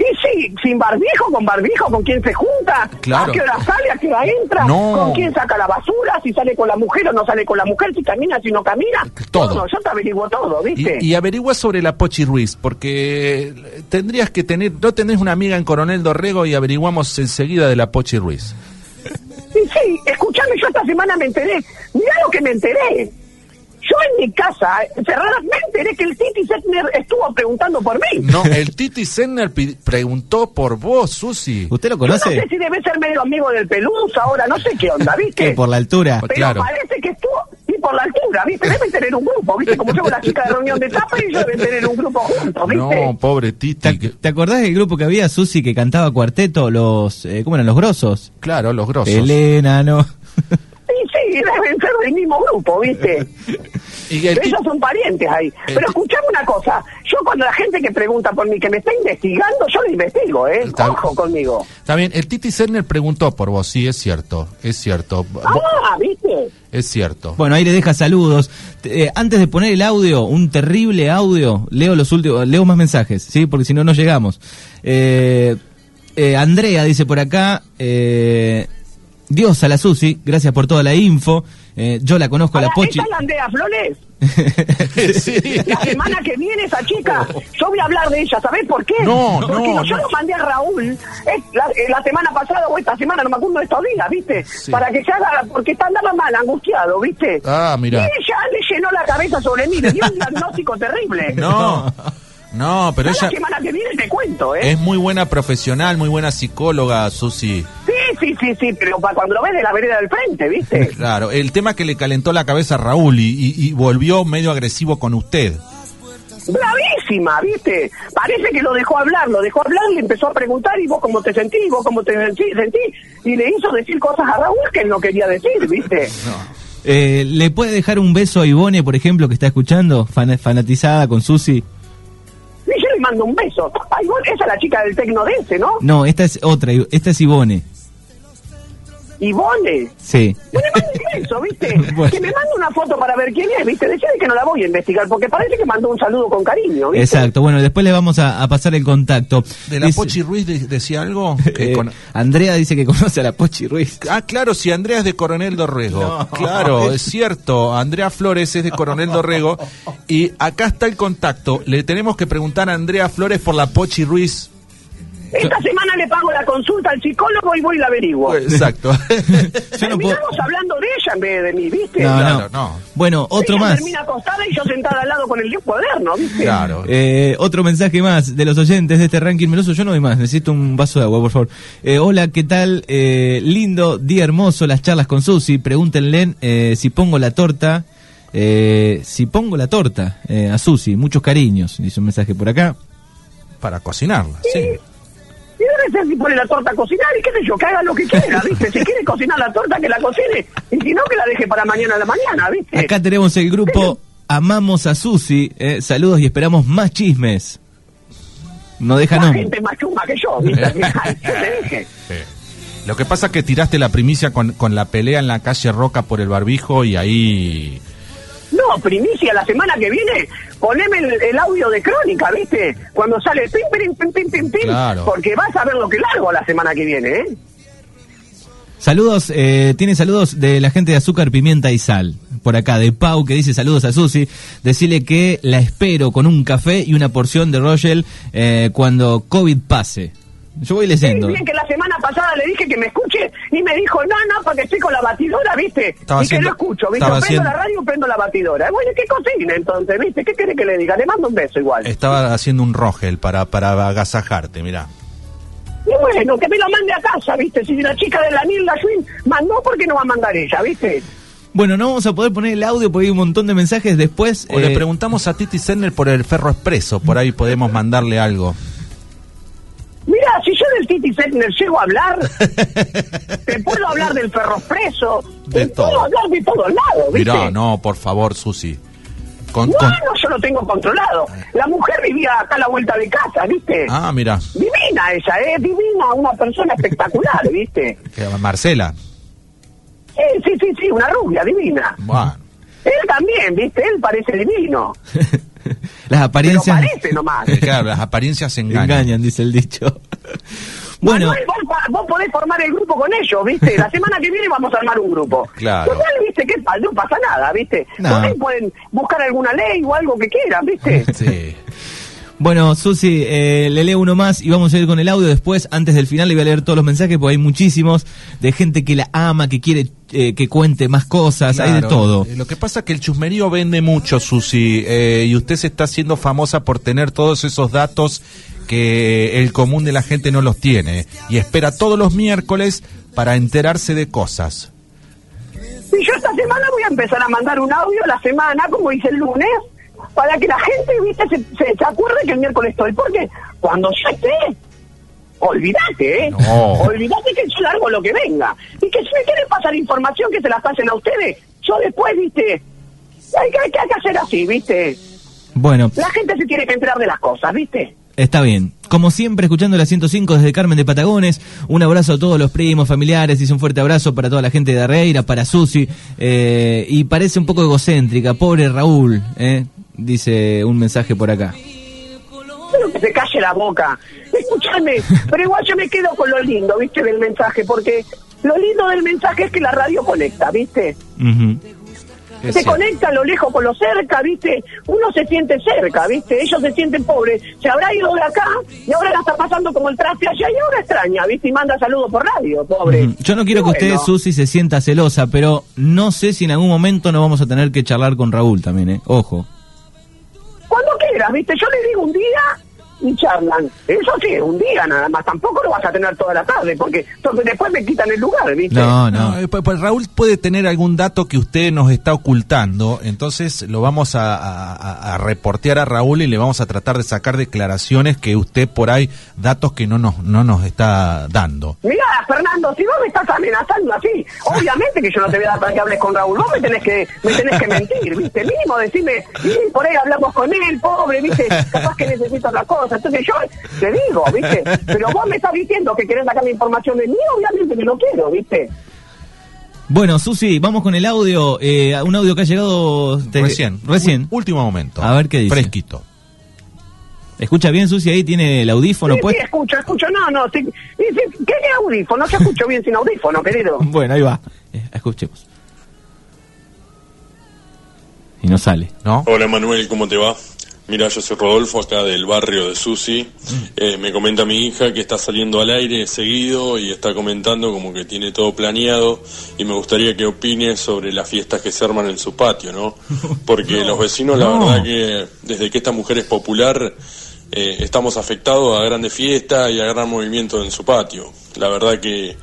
Y sí, sin barbijo, con barbijo, con quién se junta, Claro. a qué hora sale, a qué hora entra, No. con quién saca la basura, si sale con la mujer o no sale con la mujer, si camina, si no camina. Todo. No, yo te averiguo todo, ¿viste? Y, y averigua sobre la Pochi Ruiz, porque tendrías que tener, no tenés una amiga en Coronel Dorrego y averiguamos enseguida de la Pochi Ruiz. Sí, sí, escuchame, yo esta semana me enteré. Mirá lo que me enteré. Yo en mi casa, cerrada, me enteré que el Titi Setner estuvo preguntando por mí. No, el Titi Senner pi- preguntó por vos, Susi. ¿Usted lo Yo no conoce? sé si debe ser medio amigo del Pelusa ahora, no sé qué onda, ¿viste? ¿Qué, por la altura? Pero Claro. parece que estuvo, y por la altura, ¿viste? Deben tener un grupo, ¿viste? Como yo con la chica de reunión de tapa y ellos deben tener un grupo juntos, ¿viste? No, pobre ¿Te, Titi. que- te acordás del grupo que había, Susi, que cantaba cuarteto, los, eh, ¿cómo eran, los grosos? Claro, los grosos. Elena, ¿no? Sí, sí, deben ser del mismo grupo, ¿viste? Y el Ellos son parientes ahí. Pero escuchame una cosa, yo cuando la gente que pregunta por mí, que me está investigando, yo lo investigo, ¿eh? Está- Ojo conmigo. Está bien, el Titi Senner preguntó por vos, sí, es cierto, es cierto. Ah, ¿viste? Es cierto. Bueno, ahí le deja saludos. Eh, antes de poner el audio, un terrible audio, leo los últimos, leo más mensajes, ¿sí? Porque si no, no llegamos. Eh, eh, Andrea dice por acá, eh, Dios a la Susi, gracias por toda la info. Eh, yo la conozco a la Pochi. ¿Esta es la Andrea Flores? sí. La semana que viene esa chica, yo voy a hablar de ella, ¿sabés por qué? No, Porque no, yo no. lo mandé a Raúl eh, la, eh, la semana pasada o esta semana, no me acuerdo de estos días, ¿viste? Sí. Para que se haga, porque está andaba mal, angustiado, ¿viste? Ah, mira. Y ella le llenó la cabeza sobre mí, le dio un diagnóstico terrible. No, no, pero ella La semana que viene te cuento, ¿eh? es muy buena profesional, muy buena psicóloga, Susi. Sí, sí, sí, pero pa- cuando lo ves de la vereda del frente, ¿viste? Claro, el tema que le calentó la cabeza a Raúl y, y- y volvió medio agresivo con usted. Bravísima, ¿viste? Parece que lo dejó hablar, lo dejó hablar, le empezó a preguntar y vos cómo te sentís, vos cómo te sentí, sentí, y le hizo decir cosas a Raúl que él no quería decir, ¿viste? Eh, ¿Le puede dejar un beso a Ivone, por ejemplo, que está escuchando, fan- fanatizada con Susi? Y yo le mando un beso. Ay, vos, esa es la chica del tecno de ese, ¿no? No, esta es otra, esta es Ivone. Ivone. Sí. No le mando un beso, ¿viste? Bueno. Que me mande una foto para ver quién es, ¿viste? Decirle que no la voy a investigar, porque parece que mandó un saludo con cariño, ¿viste? Exacto, bueno, después le vamos a, a pasar el contacto. ¿De la Dice- Pochi Ruiz de- decía algo? Que Eh, con- Andrea dice que conoce a la Pochi Ruiz. Ah, claro, si Andrea es de Coronel Dorrego. No. Claro, es cierto. Andrea Flores es de Coronel Dorrego. Y acá está el contacto. Le tenemos que preguntar a Andrea Flores por la Pochi Ruiz. Esta semana le pago la consulta al psicólogo y voy y la averiguo. Exacto. No puedo- Terminamos hablando de ella en vez de mí, ¿viste? No, Claro, no. no. Bueno, otro Ella más. termina acostada y yo sentada al lado con el cuaderno, ¿viste? claro. Eh, otro mensaje más de los oyentes de este ranking meloso. Yo no doy más, necesito un vaso de agua, por favor. Eh, hola, ¿qué tal? Eh, lindo, día hermoso, las charlas con Susi. Pregúntenle eh, si pongo la torta. eh, si pongo la torta eh, a Susi, muchos cariños. Dice un mensaje por acá. Para cocinarla, sí. Y debe ser si pone la torta a cocinar y qué sé yo, que haga lo que quiera, ¿viste? Si quiere cocinar la torta, que la cocine. Y si no, que la deje para mañana a la mañana, ¿viste? Acá tenemos el grupo Amamos a Susi. eh, saludos y esperamos más chismes. No deja nombre. gente más chuma que yo, ¿viste? Ay, yo te dije. Sí. Lo que pasa es que tiraste la primicia con, con la pelea en la calle Roca por el barbijo y ahí... No, primicia, la semana que viene, poneme el, el audio de crónica, ¿viste? Cuando sale pim, pim, pim, pim, pim, pim, Claro. porque vas a ver lo que largo la semana que viene, ¿eh? Saludos, eh, tiene saludos de la gente de Azúcar, Pimienta y Sal. Por acá, de Pau, que dice saludos a Susi. Decirle que la espero con un café y una porción de Royal eh, cuando COVID pase. Yo voy Sí, leyendo. bien que la semana pasada le dije que me escuche y me dijo, no, no, porque estoy con la batidora, ¿viste? Estaba y que haciendo- no escucho, ¿viste? estaba prendo haciendo- la radio, prendo la batidora. Bueno, ¿qué cocina entonces, viste? ¿Qué quiere que le diga? Le mando un beso igual. Estaba haciendo un rogel para, para agasajarte, mirá. Y bueno, que me lo mande a casa, ¿viste? Si la chica de la Nilda Swin mandó, ¿por qué no va a mandar ella, viste? Bueno, no vamos a poder poner el audio porque hay un montón de mensajes después. O le eh, preguntamos a Titi Senner por el ferro expreso, por ahí podemos mandarle algo. Mira, si yo del Titi Setner llego a hablar, te puedo hablar del ferropreso, De te puedo todo. hablar de todos lados, ¿viste? Mirá, no, por favor, Susi. Con, No, con- no, yo lo tengo controlado. La mujer vivía acá a la vuelta de casa, ¿viste? Ah, mira, Divina ella, ¿eh? Divina, una persona espectacular, ¿viste? Marcela. Eh, sí, sí, sí, una rubia, divina. Bueno, Él también, ¿viste? Él parece divino. las Pero apariencias parece nomás. eh, claro, las apariencias engañan. engañan, dice el dicho. bueno, Manuel, vos, pa- vos podés formar el grupo con ellos, ¿viste? La semana que viene vamos a armar un grupo. Claro. Total, ¿viste? Que no pasa nada, ¿viste? No. Por ahí pueden buscar alguna ley o algo que quieran, ¿viste? Sí. Bueno, Susi, eh, le leo uno más y vamos a ir con el audio después. Antes del final le voy a leer todos los mensajes porque hay muchísimos de gente que la ama, que quiere eh, que cuente más cosas, hay de todo. Eh, Lo que pasa es que el chusmerío vende mucho, Susi, eh, y usted se está haciendo famosa por tener todos esos datos que el común de la gente no los tiene y espera todos los miércoles para enterarse de cosas. Y yo esta semana voy a empezar a mandar un audio a la semana, como hice el lunes, para que la gente, ¿viste? Se, se, se acuerde que el miércoles estoy. Porque cuando yo esté, olvídate, ¿eh? No. Olvídate que yo largo lo que venga. Y que si me quieren pasar información, que se la pasen a ustedes. Yo después, ¿viste? Hay que, hay que, hay que hacer así, ¿viste? Bueno, La gente se tiene que enterar de las cosas, ¿viste? está bien. Como siempre, escuchando la 105 desde Carmen de Patagones, un abrazo a todos los primos, familiares, dice un fuerte abrazo para toda la gente de Arreira, para Susi, eh, y parece un poco egocéntrica, pobre Raúl, eh, dice un mensaje por acá. Pero que se calle la boca. Escúchame, pero igual yo me quedo con lo lindo, ¿viste? Del mensaje, porque lo lindo del mensaje es que la radio conecta, ¿viste? Se cierto. conecta lo lejos con lo cerca, ¿viste? Uno se siente cerca, ¿viste? Ellos se sienten pobres. Se habrá ido de acá y ahora la está pasando como el traste allá y ahora extraña, ¿viste? Y manda saludos por radio, pobre. Yo no quiero que usted, bueno, Susi, se sienta celosa, pero no sé si en algún momento no vamos a tener que charlar con Raúl también, ¿eh? Ojo. Quieras, ¿viste? Yo le digo un día y charlan. Eso sí, un día nada más. Tampoco lo vas a tener toda la tarde, porque entonces después me quitan el lugar, ¿viste? No, no. No, eh, pues, pues Raúl puede tener algún dato que usted nos está ocultando, entonces lo vamos a, a- a- a reportear a Raúl y le vamos a tratar de sacar declaraciones que usted por ahí, datos que no nos, no nos está dando. Mira, Fernando, si vos me estás amenazando así, obviamente que yo no te voy a dar para que hables con Raúl. Vos me tenés que, me tenés que mentir, ¿viste? Mínimo decirme, y por ahí hablamos con él, pobre, ¿viste? Capaz que necesita otra cosa. Entonces yo te digo, ¿viste? Pero vos me estás diciendo que querés sacar la información de mí, obviamente que no quiero, ¿viste? Bueno, Susi, vamos con el audio. eh, un audio que ha llegado te- recién. Recién. Último momento. A ver qué dice. Fresquito. ¿Escucha bien, Susi? Ahí tiene el audífono Sí, pues. sí, escucho, escucho, no, no, sí, sí, ¿qué es audífono? No se escucho bien sin audífono, querido. Bueno, ahí va. Eh, escuchemos. Y no sale. ¿No? Hola Manuel, ¿cómo te va? Mira, yo soy Rodolfo, acá del barrio de Susi. Eh, me comenta mi hija que está saliendo al aire seguido y está comentando como que tiene todo planeado y me gustaría que opines sobre las fiestas que se arman en su patio, ¿no? Porque los vecinos, la no. verdad que desde que esta mujer es popular, eh, estamos afectados a grandes fiestas y a gran movimiento en su patio. La verdad que,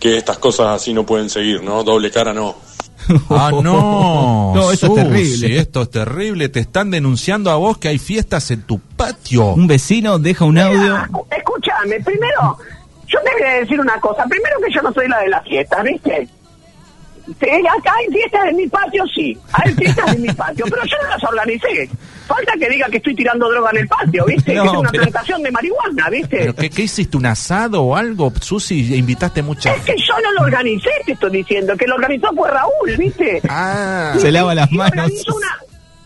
que estas cosas así no pueden seguir, ¿no? Doble cara no. Ah, no. No, eso es terrible. Esto es terrible. Te están denunciando a vos que hay fiestas en tu patio. Un vecino deja un audio. Escúchame, primero, yo te voy a decir una cosa. Primero que yo no soy la de las fiestas, ¿viste? Sí, acá hay fiestas en mi patio, sí. Hay fiestas en mi patio, pero yo no las organicé. Falta que diga que estoy tirando droga en el patio, ¿viste? No, que es una pero- plantación de marihuana, ¿viste? ¿Pero qué, qué hiciste? ¿Un asado o algo? Susi, invitaste mucha Es que yo no lo organicé, te estoy diciendo. Que lo organizó fue Raúl, ¿viste? Ah. Se lava las manos. una-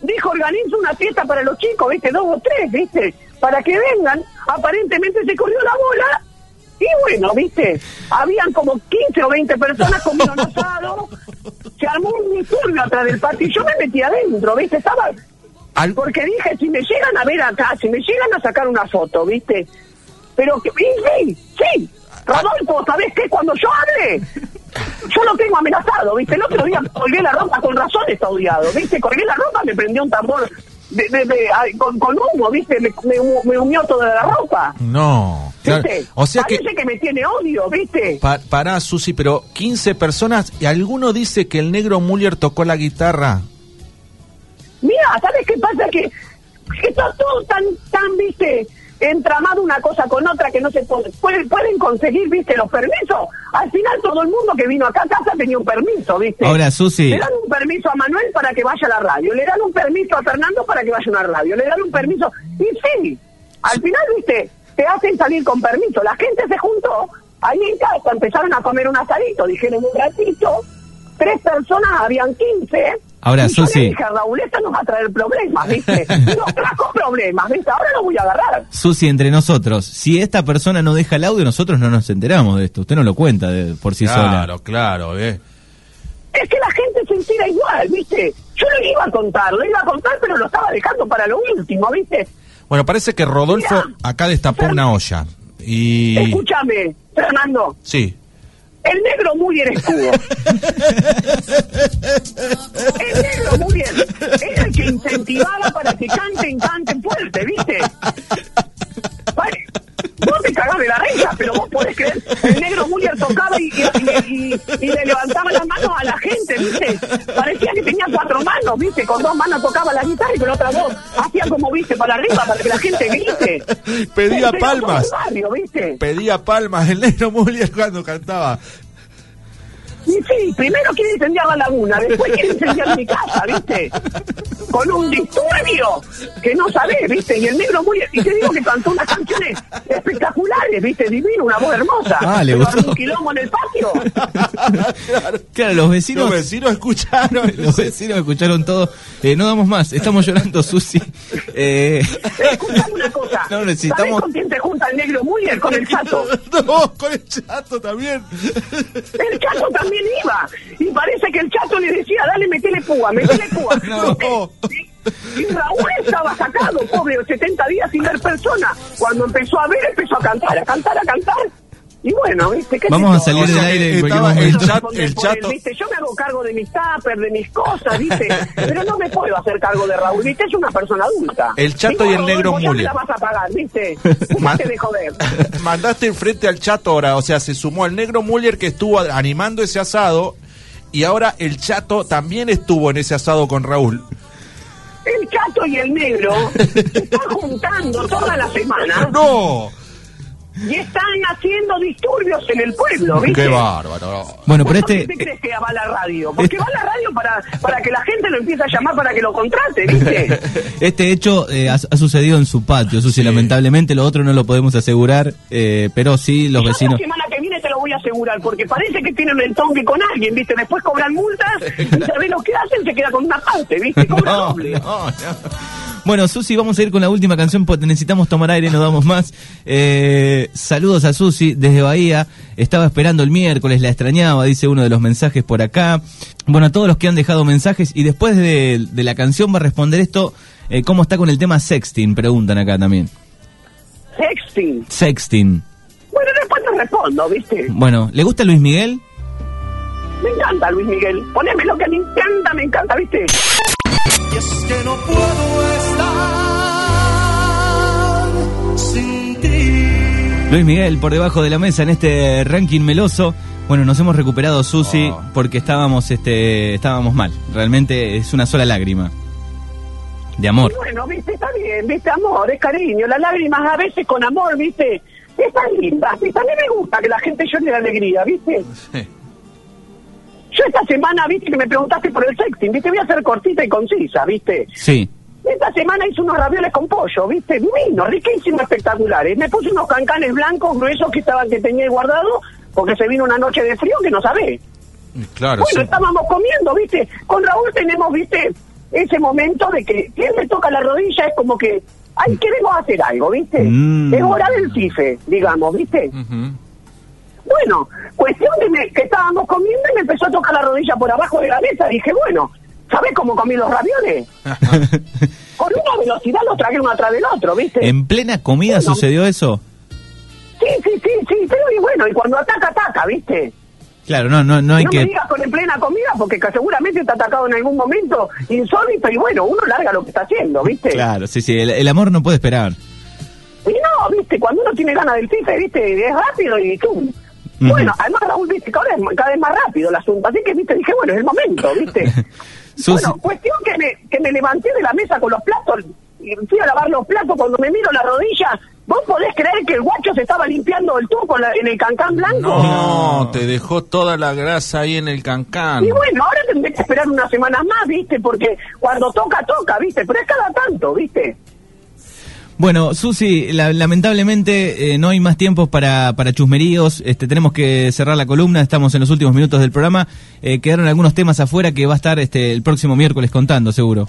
dijo, organizo una fiesta para los chicos, ¿viste? Dos o tres, ¿viste? Para que vengan. Aparentemente se corrió la bola. Y bueno, ¿viste? Habían como 15 o 20 personas comiendo asado. Se armó un disturbio atrás del patio y yo me metí adentro, ¿viste? Estaba... Al- Porque dije, si me llegan a ver acá, si me llegan a sacar una foto, ¿viste? Pero que... y sí, sí. Rodolfo, ¿sabés qué? Cuando yo hable, yo lo tengo amenazado, ¿viste? El otro día colgué la ropa, con razón está odiado, ¿viste? Colgué la ropa, me prendió un tambor de, de- de- ay, con, con humo, ¿viste? Me, me, me humió toda la ropa, No. Claro. ¿viste? O sea que... Parece que... me tiene odio, ¿viste? Pa pará, Susi, pero 15 personas y alguno dice que el negro Muller tocó la guitarra. Mira, ¿sabes qué pasa? Que está todo tan, tan, ¿viste? Entramado una cosa con otra que no se puede, pueden, pueden conseguir, ¿viste? Los permisos. Al final todo el mundo que vino acá a casa tenía un permiso, ¿viste? Ahora, Susi. Le dan un permiso a Manuel para que vaya a la radio, le dan un permiso a Fernando para que vaya a una radio, le dan un permiso. Y sí, al final, viste, te hacen salir con permiso. La gente se juntó, ahí en casa empezaron a comer un asadito, dijeron un ratito, tres personas, habían 15. Ahora, y yo Susi. le dije Raúl, esto nos va a traer problemas, ¿viste? Nos trajo problemas, ¿viste? Ahora lo voy a agarrar. Susi, entre nosotros, si esta persona no deja el audio, nosotros no nos enteramos de esto. Usted no lo cuenta de- por sí sola. Claro, claro, eh. Es que la gente se entera igual, ¿viste? Yo lo iba a contar, lo iba a contar, pero lo estaba dejando para lo último, ¿viste? Bueno, parece que Rodolfo Mira, acá destapó Fer- una olla. Y... Escúchame, Fernando, Sí. El negro Muriel escudo. el negro Muriel era el que incentivaba para que canten, canten fuerte, ¿viste? Vale, Vos te cagás de la risa, pero vos podés creer, el negro Muriel tocaba y, y- y- y le levantaba las manos a la gente, ¿viste? Parecía que tenía cuatro manos, ¿viste? Con dos manos tocaba la guitarra y con otras dos hacía como, ¿viste? Para arriba, para que la gente grite. Pedía palmas. barrio, ¿viste? Pedía palmas el negro Muller cuando cantaba. Y sí, primero quiere incendiar la laguna, después quiere incendiar mi casa, ¿viste? Con un disturbio que no sabés, ¿viste? Y el negro muy... Y te digo que cantó unas canciones espectaculares, ¿viste? Divino, una voz hermosa. Ah, le gustó. un quilombo en el patio. Claro, los vecinos. Los vecinos escucharon. Los vecinos escucharon todo. Eh, no damos más, estamos llorando, Susi. Eh, Escuchame una cosa. No, necesitamos- ¿Sabés con quién se junta el negro Muller? Con el chato. no, con el chato también. El chato también iba. Y parece que el chato le decía, dale, metele púa, metele púa. No. Y Raúl estaba sacado, pobre, 70 días sin ver persona. Cuando empezó a ver, empezó a cantar, a cantar, a cantar. Y bueno, ¿viste? ¿Qué Vamos a salir del aire en cualquier estaba el chat- el chato- ¿viste? Yo me hago cargo de mis tuppers, de mis cosas, ¿viste? Pero no me puedo hacer cargo de Raúl, ¿viste? Es una persona adulta. El chato y el negro ya me la vas a pagar, ¿viste? De joder. Mandaste enfrente al chato ahora, o sea, se sumó el negro Muller que estuvo animando ese asado y ahora el chato también estuvo en ese asado con Raúl. El chato y el negro se están juntando toda la semana ¡No! Y están haciendo disturbios en el pueblo, ¿viste? ¡Qué bárbaro! Bueno, pero ¿Vos por este... qué te crees que va a la radio? Porque va a la radio para, para que la gente lo empiece a llamar para que lo contrate, ¿viste? Este hecho eh, ha, ha sucedido en su patio, Susi, Sí. lamentablemente lo otro no lo podemos asegurar, eh, pero sí los Yo vecinos... La semana que viene te lo voy a asegurar, porque parece que tienen un entongue con alguien, ¿viste? Después cobran multas y sabés lo que hacen, se queda con una parte, ¿viste? Cobra No, doble. no, no. Bueno, Susi, vamos a ir con la última canción porque necesitamos tomar aire, no damos más. Eh, saludos a Susi desde Bahía. Estaba esperando el miércoles, la extrañaba, dice uno de los mensajes por acá. Bueno, a todos los que han dejado mensajes y después de, de la canción va a responder esto, eh, ¿cómo está con el tema sexting? Preguntan acá también. Sexting. Sexting. Bueno, después te respondo, ¿viste? Bueno, ¿le gusta Luis Miguel? Me encanta Luis Miguel. Poneme lo que me encanta, me encanta, ¿viste? Y es que no puedo estar sin ti. Luis Miguel por debajo de la mesa en este ranking meloso. Bueno, nos hemos recuperado Susi Oh. porque estábamos este estábamos mal. Realmente es una sola lágrima de amor. Y bueno, ¿viste? Está bien, ¿viste? Amor, es cariño. Las lágrimas a veces con amor, ¿viste? Están lindas, ¿viste? A mí me gusta que la gente llore de alegría, ¿viste? Yo esta semana, viste, que me preguntaste por el sexting, viste, voy a ser cortita y concisa, viste. Sí. Esta semana hice unos ravioles con pollo, viste, divino, riquísimos, espectaculares. Me puse unos cancanes blancos gruesos que estaban que tenía guardado, porque se vino una noche de frío que no sabés. Claro, Bueno, sí. estábamos comiendo, viste. Con Raúl tenemos, viste, ese momento de que si él me toca la rodilla es como que, ay, queremos hacer algo, viste. Mm. Es hora del cife, digamos, viste. Ujú. Bueno, cuestión de me- que estábamos comiendo y me empezó a tocar la rodilla por abajo de la mesa. Dije, bueno, ¿sabés cómo comí los ravioles? Con una velocidad los tragué uno atrás del otro, ¿viste? ¿En plena comida Bueno. sucedió eso? Sí, sí, sí, sí, pero y bueno, y cuando ataca, ataca, ¿viste? Claro, no no no hay no me que digas con en plena comida porque que seguramente está atacado en algún momento insólito y bueno, uno larga lo que está haciendo, ¿viste? Claro, sí, sí, el, el amor no puede esperar. Y no, ¿viste? Cuando uno tiene ganas del FIFA, ¿viste? Es rápido y tú. Bueno, además Raúl, ¿viste? Que ahora es cada vez más rápido el asunto. Así que, ¿viste? Dije, bueno, es el momento, ¿viste? Bueno, cuestión que me, que me levanté de la mesa con los platos y fui a lavar los platos cuando me miro la rodilla. ¿Vos podés creer que el guacho se estaba limpiando el la- en el cancán blanco? No, te dejó toda la grasa ahí en el cancán. Y bueno, ahora tendré que esperar unas semanas más, ¿viste? Porque cuando toca, toca, ¿viste? Pero es cada tanto, ¿viste? Bueno, Susi, la- lamentablemente eh, no hay más tiempos para, para chusmeríos. Este, tenemos que cerrar la columna. Estamos en los últimos minutos del programa. Eh, quedaron algunos temas afuera que va a estar este, el próximo miércoles contando, seguro.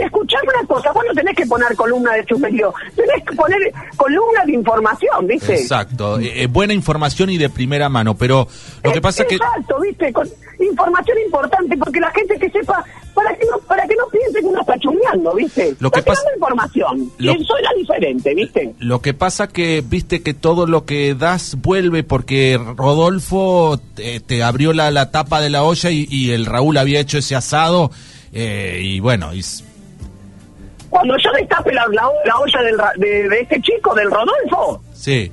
Escuchame una cosa, vos no tenés que poner columna de chumerío, tenés que poner columna de información, ¿viste? Exacto. Eh, eh, buena información y de primera mano, pero lo que pasa es que... Exacto, ¿viste? Con información importante, porque la gente que sepa, para que no, para que no piense que uno está chumeando, ¿viste? Lo que Está pasa- información, Lo- eso era diferente, ¿viste? Lo que pasa que, viste que todo lo que das vuelve porque Rodolfo te, te abrió la, la tapa de la olla y, y el Raúl había hecho ese asado eh, y bueno, y Cuando yo destape la, la, la olla del, ra- de, de este chico, del Rodolfo, sí.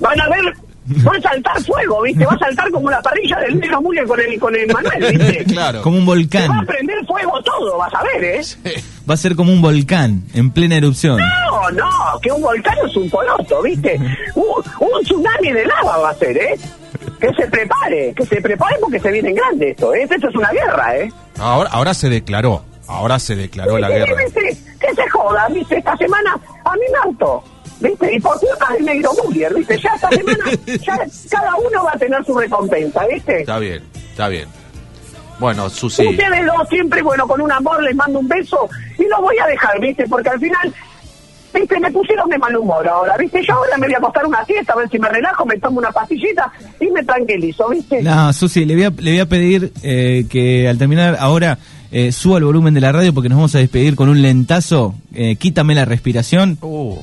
van a ver, va a saltar fuego, ¿viste? Va a saltar como la parrilla del negro Muller con el, con el Manuel, ¿viste? Claro. Como un Se va a volcán. prender fuego todo, vas a ver, ¿eh? Va a ser como un volcán en plena erupción. No, no, que un volcán es un poroto, ¿viste? Un, un tsunami de lava va a ser, ¿eh? Que se prepare, que se prepare porque se viene en grande esto, ¿eh? Esto es una guerra, ¿eh? Ahora, ahora se declaró, ahora se declaró la guerra. ¿viste? Que se joda, ¿viste? Esta semana a mí me hartó, ¿viste? Y por culpa del negro Muller, ¿viste? Ya esta semana, ya cada uno va a tener su recompensa, ¿viste? Está bien, está bien. Bueno, Susi, Ustedes dos siempre, bueno, con un amor les mando un beso y lo voy a dejar, ¿viste? Porque al final, ¿viste? Me pusieron de mal humor ahora, ¿viste? Yo ahora me voy a acostar una siesta, a ver si me relajo, me tomo una pastillita y me tranquilizo, ¿viste? No, Susi, le voy a, le voy a pedir eh, que al terminar ahora eh, suba el volumen de la radio porque nos vamos a despedir con un lentazo. Eh, quítame la respiración Uh,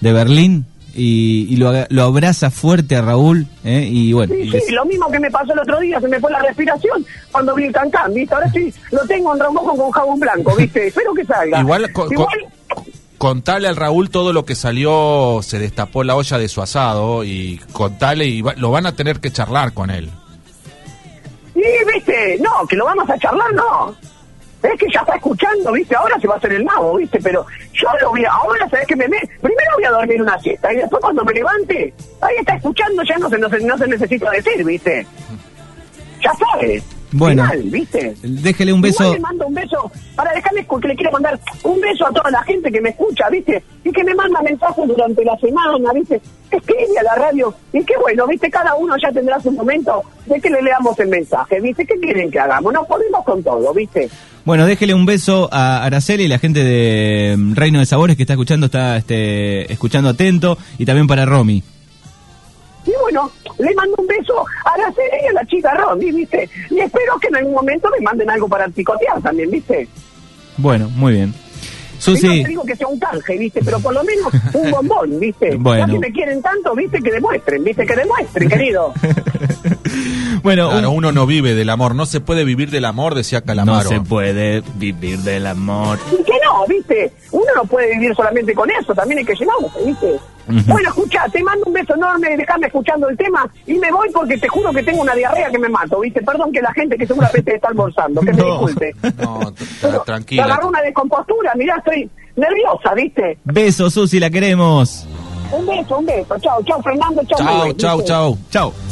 de Berlín y, y lo, abraza fuerte a Raúl, ¿eh? y bueno, Sí, y sí, lo mismo que me pasó el otro día, se me fue la respiración cuando vi el cancán, ¿viste? Ahora sí, lo tengo en remojo con jabón blanco, ¿viste? Espero que salga. Igual, co- co- Igual, contale al Raúl todo lo que salió, se destapó la olla de su asado y contale y va- lo van a tener que charlar con él. sí, ¿viste? No, que lo vamos a charlar, no. Es que ya está escuchando, ¿viste? Ahora se va a hacer el mago, ¿viste? Pero yo lo voy a... Ahora, ¿sabes qué me me- Primero voy a dormir una siesta y después cuando me levante, ahí está escuchando, ya no se, no se, no se necesita decir, ¿viste? Ya sabes. Bueno. Final, ¿viste? déjele un Igual beso. le mando un beso, para dejarme que le quiero mandar un beso a toda la gente que me escucha, ¿viste? Y que me manda mensajes durante la semana, ¿viste? Escribe a la radio. Y qué bueno, ¿viste? Cada uno ya tendrá su momento de que le leamos el mensaje, ¿viste? ¿Qué quieren que hagamos? Nos ponemos con todo, ¿viste? Bueno, déjele un beso a Araceli y la gente de mm, Reino de Sabores que está escuchando, está este, escuchando atento, y también para Romy. Y bueno, le mando un beso a la serie y a la chica Romy, ¿viste? Y espero que en algún momento me manden algo para picotear también, ¿viste? Bueno, muy bien. Y Susi, no te digo que sea un canje, ¿viste? Pero por lo menos un bombón, ¿viste? Bueno. Ya que me quieren tanto, ¿viste? Que demuestren, ¿viste? Que demuestren, querido. bueno, Claro, un- uno no vive del amor, no se puede vivir del amor, decía no Calamaro. se puede vivir del amor. Y que no, ¿viste? Uno no puede vivir solamente con eso, también hay que llenarse, ¿viste? Bueno, escucha, te mando un beso enorme, déjame escuchando el tema y me voy porque te juro que tengo una diarrea que me mato, ¿viste? Perdón que la gente que seguramente está almorzando, que me disculpe. No, tranquila. Me agarró una descompostura, mirá, estoy nerviosa, ¿viste? Beso, Susi, la queremos. Un beso, un beso. Chao, chao, Fernando, chao. Chao, chao, chao. Chao.